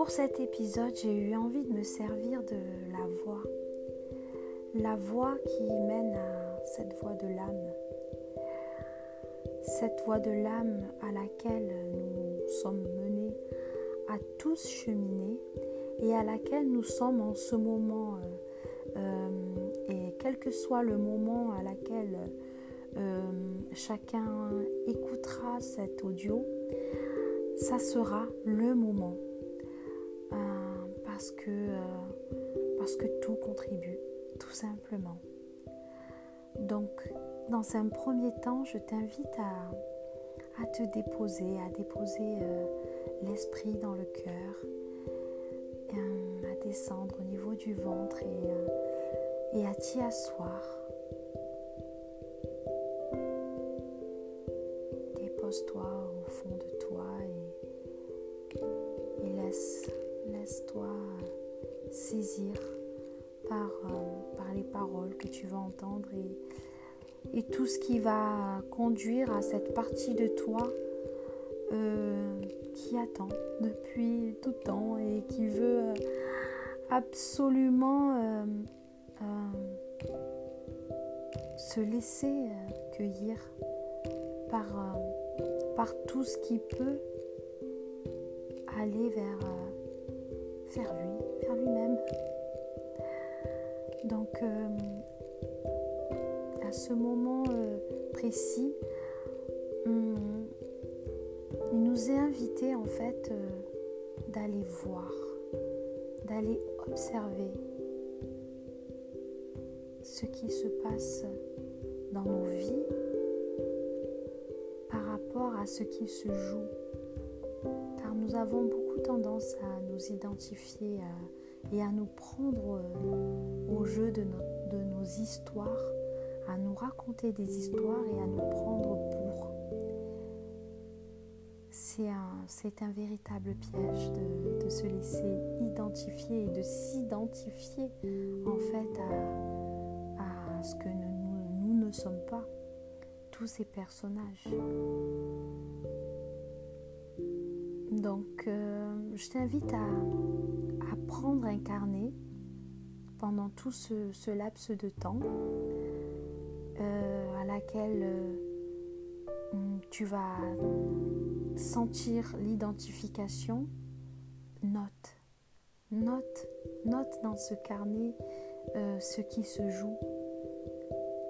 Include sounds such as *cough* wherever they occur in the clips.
pour cet épisode, j'ai eu envie de me servir de la voix. La voix qui mène à cette voix de l'âme. Cette voix de l'âme à laquelle nous sommes menés à tous cheminer et à laquelle nous sommes en ce moment. Euh, euh, et quel que soit le moment à laquelle euh, chacun écoutera cet audio, ça sera le moment. Parce, que, parce que tout contribue, tout simplement. Donc, dans un premier temps, je t'invite à, à, te déposer, à déposer l'esprit dans le cœur, à descendre au niveau du ventre et à t'y asseoir. Va conduire à cette partie de toi euh, qui attend depuis tout temps et qui veut euh, absolument euh, se laisser cueillir par, par tout ce qui peut aller vers, vers lui, vers lui-même. Donc, ce moment précis, il nous est invité en fait euh, d'aller voir, d'aller observer ce qui se passe dans nos vies par rapport à ce qui se joue. Car nous avons beaucoup tendance à nous identifier et à nous prendre euh, au jeu de, de nos histoires, à nous raconter des histoires et à nous prendre pour c'est un, véritable piège de, se laisser identifier et de s'identifier en fait à, ce que nous, ne sommes pas, tous ces personnages. Donc, euh, je t'invite à, prendre un carnet pendant tout ce, laps de temps euh, à laquelle euh, tu vas sentir l'identification, note, note, note dans ce carnet euh, ce qui se joue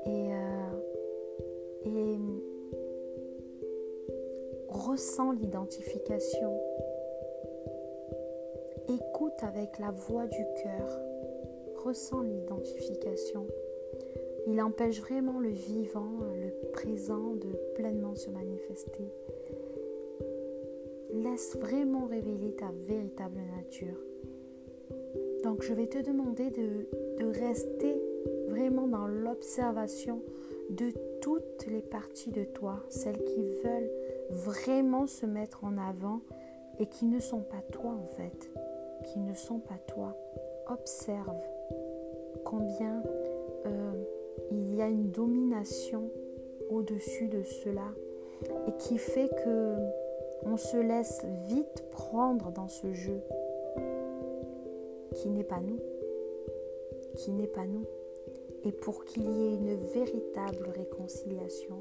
et, et ressens l'identification. Écoute avec la voix du cœur, ressens l'identification. Il empêche vraiment le vivant, le présent de pleinement se manifester laisse vraiment révéler ta véritable nature. Donc je vais te demander de, rester vraiment dans l'observation de toutes les parties de toi, celles qui veulent vraiment se mettre en avant et qui ne sont pas toi en fait, qui ne sont pas toi. Observe combien euh, il y a une domination au-dessus de cela et qui fait que on se laisse vite prendre dans ce jeu qui n'est pas nous, qui n'est pas nous. Et pour qu'il y ait une véritable réconciliation,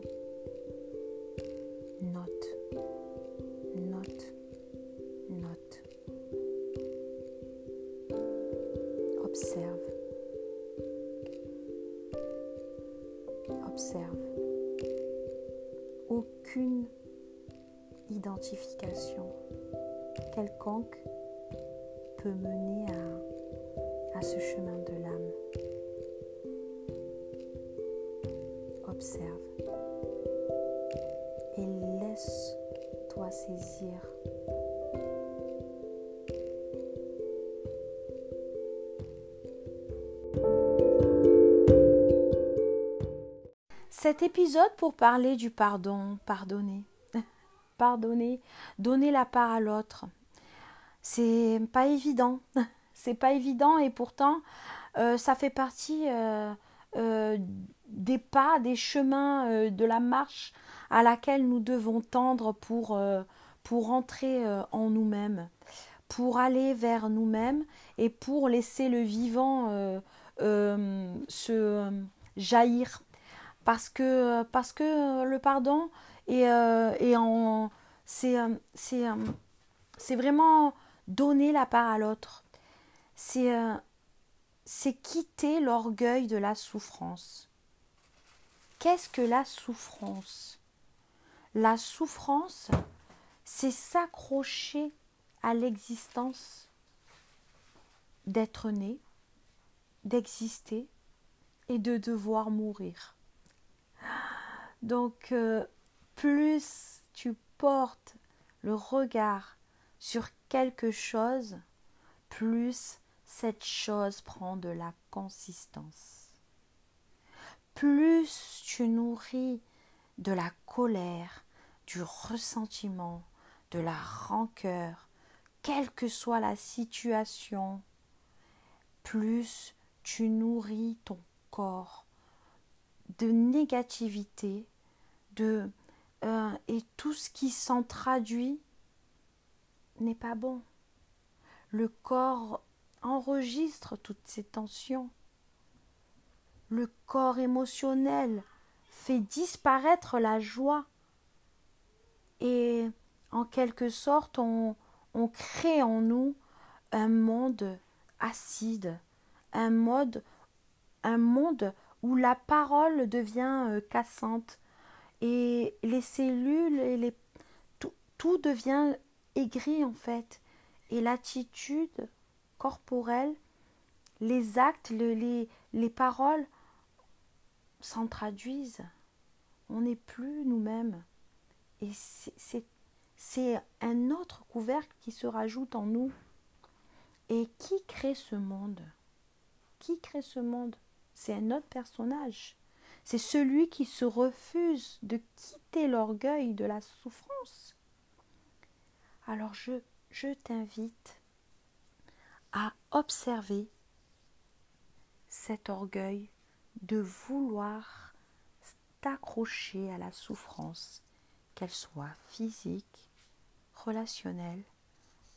cet épisode pour parler du pardon, pardonner *laughs* pardonner, donner la part à l'autre. C'est pas évident. *laughs* C'est pas évident et pourtant euh, ça fait partie euh, euh, des pas, des chemins de la marche à laquelle nous devons tendre pour, pour entrer en nous-mêmes, pour aller vers nous-mêmes et pour laisser le vivant se jaillir. Parce que, parce que le pardon est en... C'est, c'est, c'est vraiment donner la part à l'autre. C'est, c'est quitter l'orgueil de la souffrance. Qu'est-ce que la souffrance? La souffrance, c'est s'accrocher à l'existence d'être né, d'exister et de devoir mourir. Donc, euh, plus tu portes le regard sur quelque chose, plus cette chose prend de la consistance plus tu nourris de la colère, du ressentiment, de la rancœur, quelle que soit la situation, plus tu nourris ton corps de négativité, de euh, et tout ce qui s'en traduit n'est pas bon. Le corps enregistre toutes ces tensions. Le corps émotionnel fait disparaître la joie. Et en quelque sorte on, crée en nous un monde acide, un, mode, un monde où la parole devient euh, cassante et les cellules et les, tout, devient aigri en fait et l'attitude corporelle, les actes, les, les paroles s'en traduisent. On n'est plus nous-mêmes. Et c'est un autre couvercle qui se rajoute en nous. Et qui crée ce monde? Qui crée ce monde? C'est un autre personnage. C'est celui qui se refuse de quitter l'orgueil de la souffrance. Alors je, t'invite à observer cet orgueil de vouloir t'accrocher à la souffrance, qu'elle soit physique, relationnelle,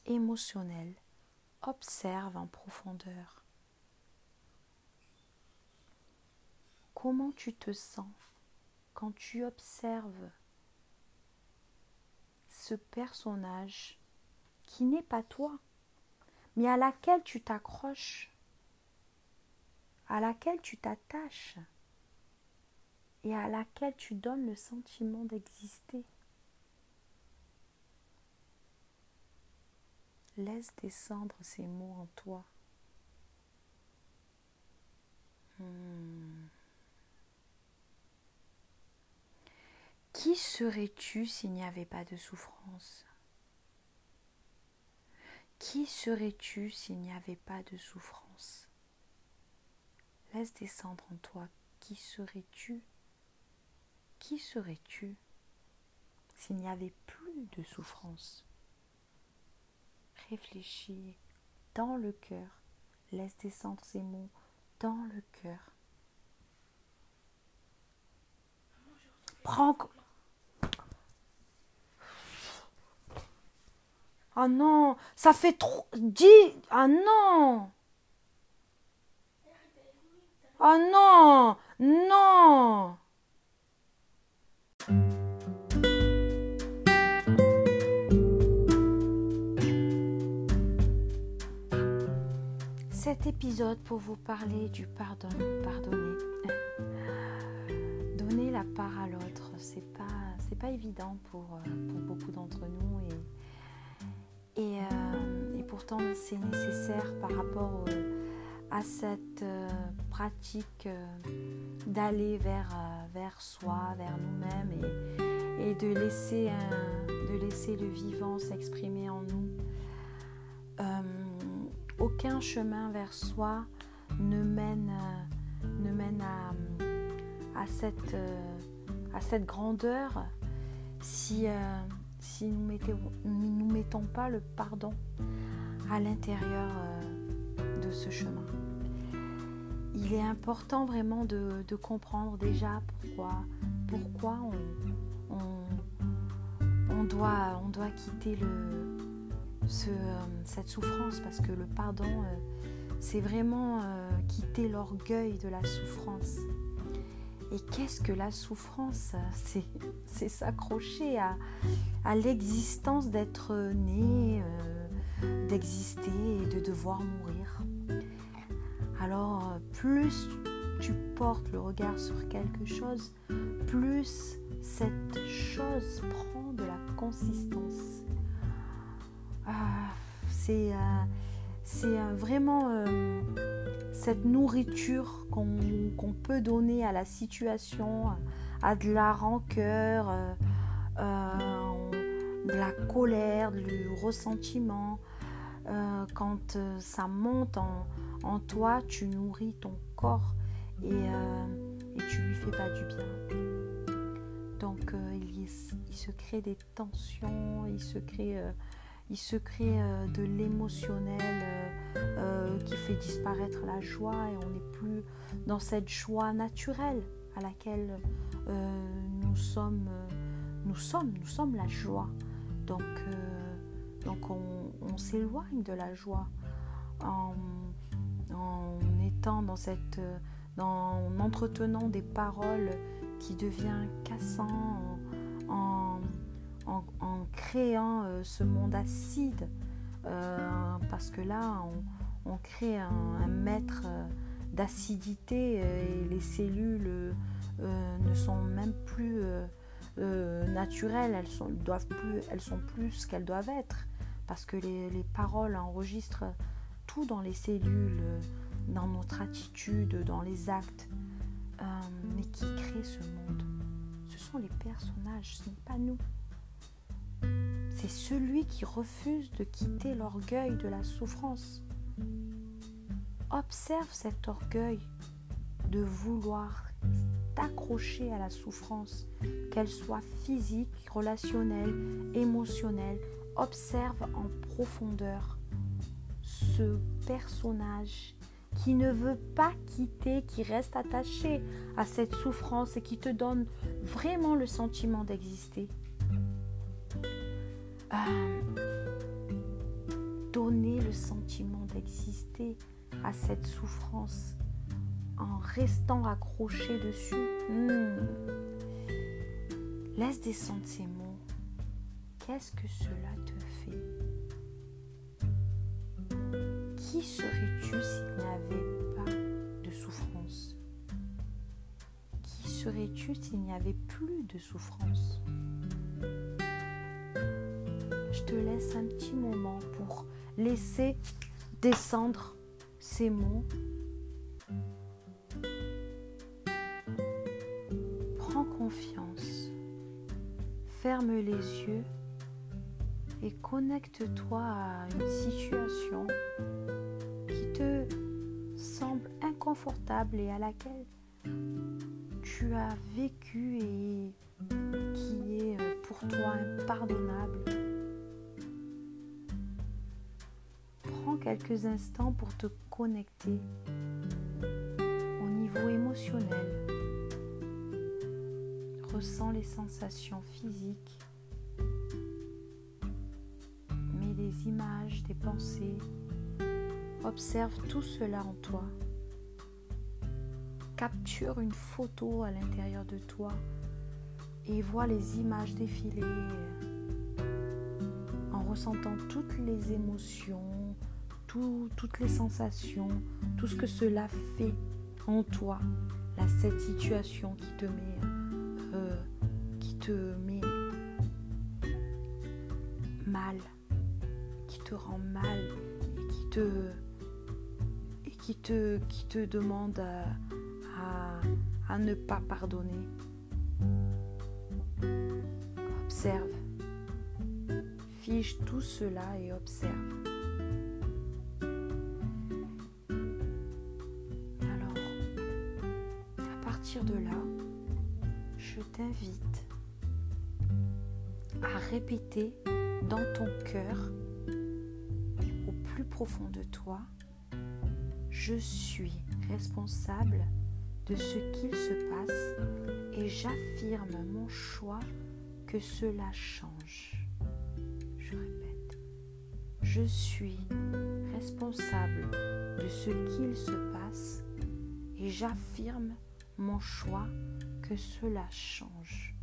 émotionnelle. Observe en profondeur. Comment tu te sens quand tu observes ce personnage qui n'est pas toi, mais à laquelle tu t'accroches à laquelle tu t'attaches et à laquelle tu donnes le sentiment d'exister. Laisse descendre ces mots en toi. Hmm. Qui serais-tu s'il n'y avait pas de souffrance? Qui serais-tu s'il n'y avait pas de souffrance? Laisse descendre en toi qui serais-tu? Qui serais-tu s'il n'y avait plus de souffrance? Réfléchis dans le cœur. Laisse descendre ces mots dans le cœur. Prends. Oh non, ça fait trop. Dis. Ah non Oh non Non Cet épisode pour vous parler du pardon, pardonner. Donner la part à l'autre, c'est pas, pas évident pour, euh, pour beaucoup d'entre nous euh, c'est nécessaire par rapport au à cette euh, pratique euh, d'aller vers, euh, vers soi, vers nous-mêmes et, de, laisser de laisser le vivant s'exprimer en nous. aucun chemin vers soi ne mène, ne mène à, cette, à cette grandeur si, si nous ne nous mettons pas le pardon à l'intérieur de ce chemin il est important vraiment de, comprendre déjà pourquoi, pourquoi on, doit, on doit quitter le, cette souffrance parce que le pardon, c'est vraiment quitter l'orgueil de la souffrance. Et qu'est-ce que la souffrance? C'est s'accrocher à l'existence d'être né, d'exister et de devoir mourir. Alors, plus tu portes le regard sur quelque chose, plus cette chose prend de la consistance. Ah, c'est euh, vraiment euh, cette nourriture qu'on peut donner à la situation, à de la rancœur, euh, de la colère, du ressentiment. Quand ça monte en toi, tu nourris ton corps euh, et, tu lui fais pas du bien. Donc euh, il, se crée des tensions, il se crée, euh, il se crée de l'émotionnel qui fait disparaître la joie et on n'est plus dans cette joie naturelle à laquelle nous sommes, nous sommes, nous sommes la joie. Donc, donc on, s'éloigne de la joie en, étant dans cette en entretenant des paroles qui deviennent cassant, en, créant euh, ce monde acide, euh, parce que là, on, crée un, maître euh, d'acidité et les cellules ne sont même plus naturelles, elles elles sont plus ce qu'elles doivent être, parce que les, les paroles enregistrent tout dans les cellules dans notre attitude, dans les actes, euh, mais qui crée ce monde. Ce sont les personnages, ce n'est pas nous. C'est celui qui refuse de quitter l'orgueil de la souffrance. Observe cet orgueil de vouloir t'accrocher à la souffrance, qu'elle soit physique, relationnelle, émotionnelle. Observe en profondeur ce personnage qui ne veut pas quitter, qui reste attaché à cette souffrance et qui te donne vraiment le sentiment d'exister. Euh, donner le sentiment d'exister à cette souffrance en restant accroché dessus. Hmm. Laisse descendre ces mots. Qu'est-ce que cela te fait? Qui serais-tu s'il n'y avait pas de souffrance? Qui serais-tu s'il n'y avait plus de souffrance? Je te laisse un petit moment pour laisser descendre ces mots. Prends confiance. Ferme les yeux et connecte-toi à une situation semble inconfortable et à laquelle tu as vécu et qui est euh, pour toi impardonnable. Prends quelques instants pour te connecter au niveau émotionnel. Ressens les sensations physiques, images, des pensées Observe tout cela en toi. Capture une photo à l'intérieur de toi et vois les images défiler en ressentant toutes les émotions, toutes les sensations, tout ce que cela fait en toi, cette situation qui te met, euh, qui te met mal, te rend mal et qui te qui te, qui te demande à, à, ne pas pardonner. Observe. Fiche tout cela et observe. Alors, à partir de là, je t'invite à répéter dans ton cœur, de toi, je suis responsable de ce qu'il se passe et j'affirme mon choix que cela change. Je répète, je suis responsable de ce qu'il se passe et j'affirme mon choix que cela change.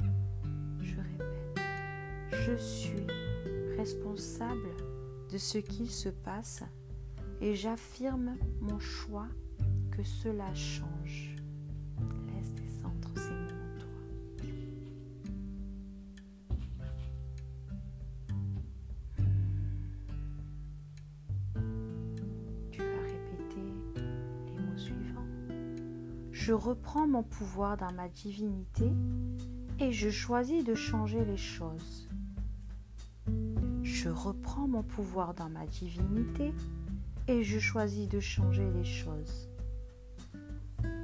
Je répète, je suis responsable de ce qu'il se passe et j'affirme mon choix que cela change. Laisse descendre ces mots en toi. Tu vas répéter les mots suivants. Je reprends mon pouvoir dans ma divinité et je choisis de changer les choses. Je reprends mon pouvoir dans ma divinité et je choisis de changer les choses.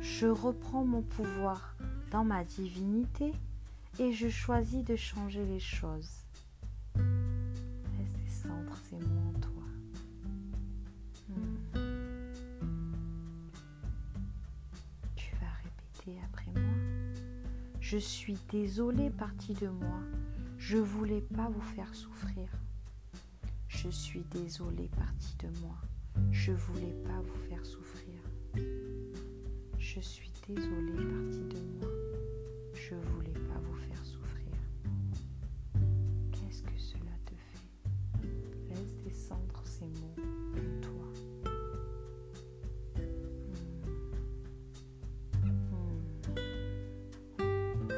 Je reprends mon pouvoir dans ma divinité et je choisis de changer les choses. Laisse descendre ces mots en toi. Hmm. Tu vas répéter après moi. Je suis désolée partie de moi. Je voulais pas vous faire souffrir. Je suis désolée partie de moi. Je voulais pas vous faire souffrir. Je suis désolée partie de moi. Je voulais pas vous faire souffrir. Qu'est-ce que cela te fait? Laisse descendre ces mots en toi. Hmm. Hmm. Hmm.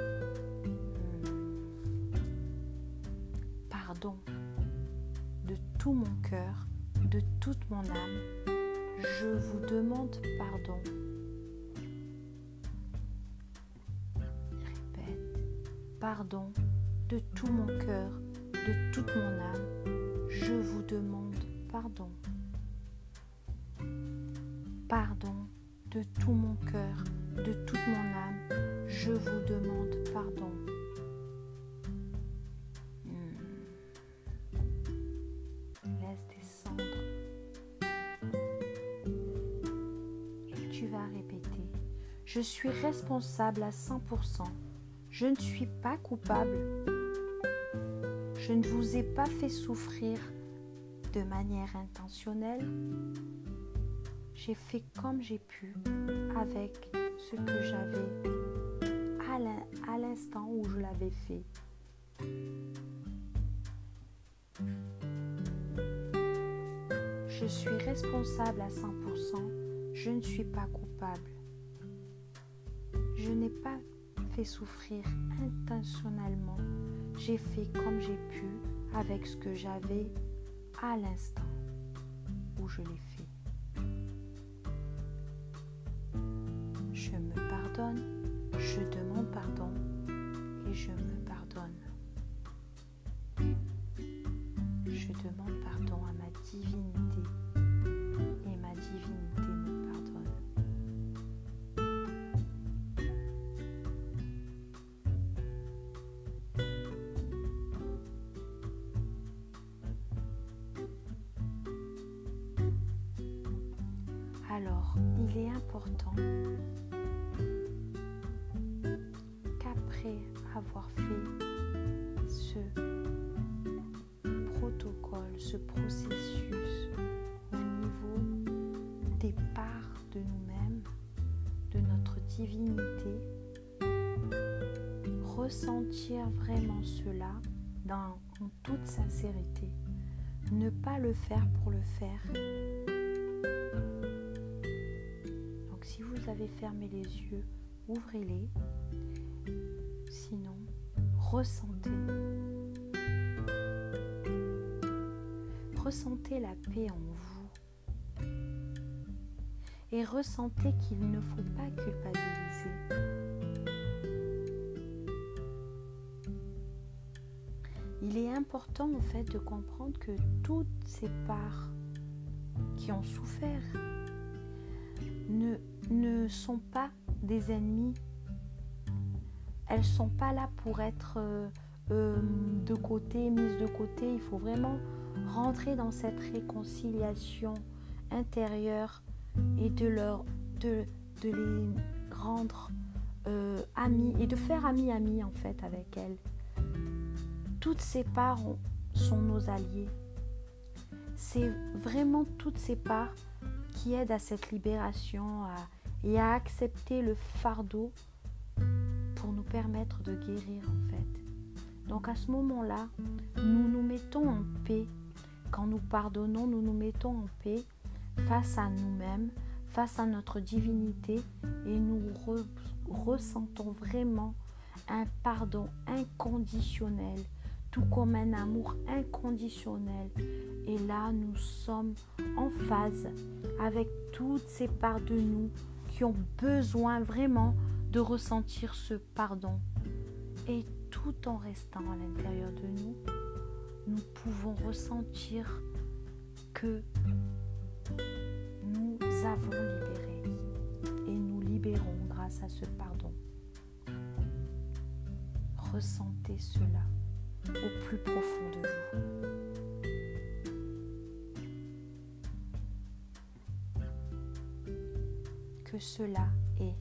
Pardon tout mon cœur, de toute mon âme, je vous demande pardon. Répète, pardon de tout mon cœur, de toute mon âme, je vous demande pardon. Pardon de tout mon cœur, de toute mon âme, je vous Je suis responsable à 100%. Je ne suis pas coupable. Je ne vous ai pas fait souffrir de manière intentionnelle. J'ai fait comme j'ai pu avec ce que j'avais à l'instant où je l'avais fait. Je suis responsable à 100%. Je ne suis pas coupable. Pas fait souffrir intentionnellement. J'ai fait comme j'ai pu avec ce que j'avais à l'instant où je l'ai fait. Alors, il est important qu'après avoir fait ce protocole, ce processus au niveau des parts de nous-mêmes, de notre divinité, ressentir vraiment cela dans, en toute sincérité. Ne pas le faire pour le faire, fermé les yeux, ouvrez-les. Sinon, ressentez. Ressentez la paix en vous. Et ressentez qu'il ne faut pas culpabiliser. Il est important en fait de comprendre que toutes ces parts qui ont souffert ne ne sont pas des ennemis. Elles sont pas là pour être euh, euh, de côté, mises de côté. Il faut vraiment rentrer dans cette réconciliation intérieure et de leur de, de les rendre euh, amis et de faire ami-ami en fait avec elles. Toutes ces parts sont nos alliés. c'est vraiment toutes ces parts qui aident à cette libération et à accepter le fardeau pour nous permettre de guérir en fait. Donc à ce moment-là, nous nous mettons en paix. Quand nous pardonnons, nous nous mettons en paix face à nous-mêmes, face à notre divinité et nous ressentons vraiment un pardon inconditionnel, tout comme un amour inconditionnel. Et là, nous sommes en phase avec toutes ces parts de nous qui ont besoin vraiment de ressentir ce pardon. Et tout en restant à l'intérieur de nous, nous pouvons ressentir que nous avons libéré et nous libérons grâce à ce pardon. Ressentez cela au plus profond de vous. cela est.